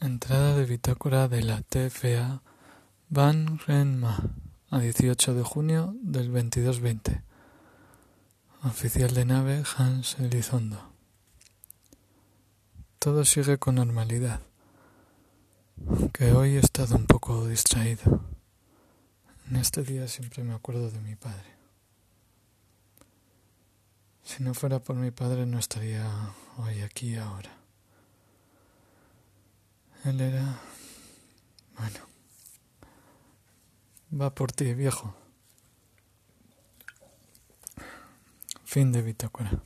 Entrada de bitácora de la TFA Van Renma a 18 de junio del 2220. Oficial de nave Hans Elizondo. Todo sigue con normalidad, aunque hoy he estado un poco distraído. En este día siempre me acuerdo de mi padre. Si no fuera por mi padre no estaría hoy aquí ahora. Él era... Bueno. Va por ti, viejo. Fin de bitácora.